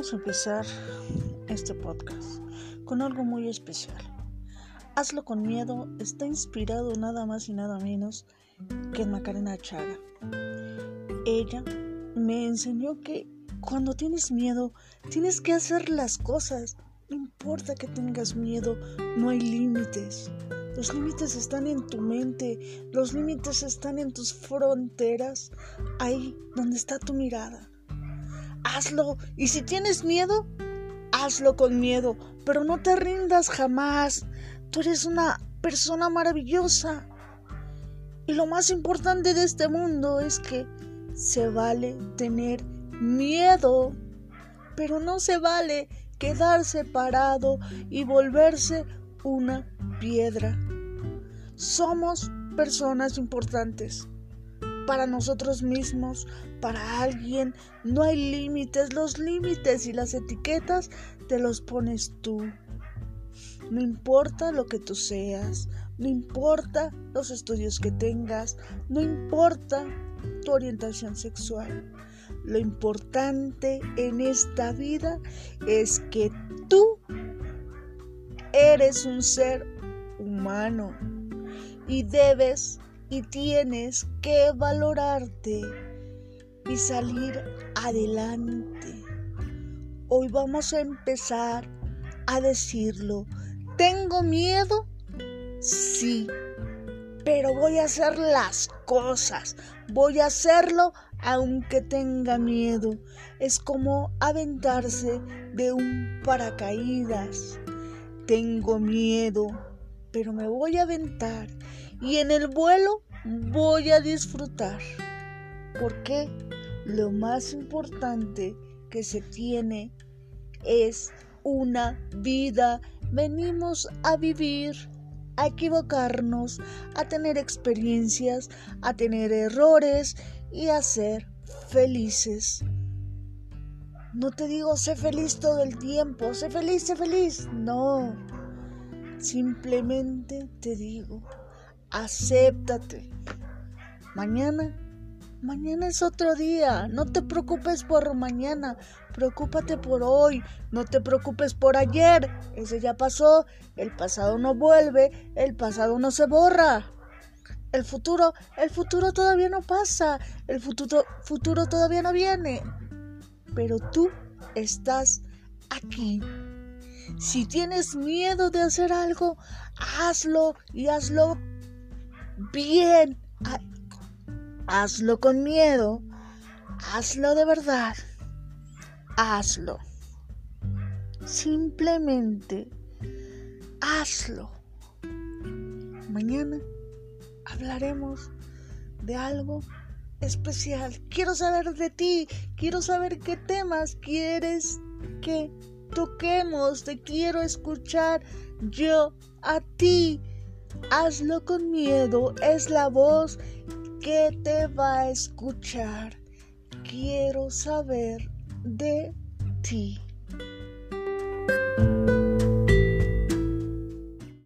Vamos a empezar este podcast con algo muy especial. Hazlo con miedo está inspirado nada más y nada menos que en Macarena Chaga. Ella me enseñó que cuando tienes miedo tienes que hacer las cosas. No importa que tengas miedo, no hay límites. Los límites están en tu mente, los límites están en tus fronteras, ahí donde está tu mirada hazlo. Y si tienes miedo, hazlo con miedo, pero no te rindas jamás. Tú eres una persona maravillosa. Y lo más importante de este mundo es que se vale tener miedo, pero no se vale quedarse parado y volverse una piedra. Somos personas importantes para nosotros mismos, para alguien. No hay límites, los límites y las etiquetas te los pones tú. No importa lo que tú seas, no importa los estudios que tengas, no importa tu orientación sexual. Lo importante en esta vida es que tú eres un ser humano y debes y tienes que valorarte y salir adelante. Hoy vamos a empezar a decirlo. ¿Tengo miedo? Sí, pero voy a hacer las cosas. Voy a hacerlo aunque tenga miedo. Es como aventarse de un paracaídas. Tengo miedo, pero me voy a aventar y en el vuelo voy a disfrutar. Porque lo más importante que se tiene es una vida. Venimos a vivir, a equivocarnos, a tener experiencias, a tener errores y a ser felices. No te digo sé feliz todo el tiempo, sé feliz, sé feliz. No. Simplemente te digo acéptate. Mañana, mañana es otro día. No te preocupes por mañana, preocúpate por hoy. No te preocupes por ayer. Ese ya pasó. El pasado no vuelve, el pasado no se borra. El futuro, el futuro todavía no pasa. El futuro, futuro todavía no viene. Pero tú estás aquí. Si tienes miedo de hacer algo, hazlo y hazlo bien. Hazlo con miedo. Hazlo de verdad. Hazlo. Simplemente hazlo. Mañana hablaremos de algo especial. Quiero saber de ti. Quiero saber qué temas quieres que toquemos. Te quiero escuchar yo a ti. Hazlo con miedo, es la voz que te va a escuchar. Quiero saber de ti.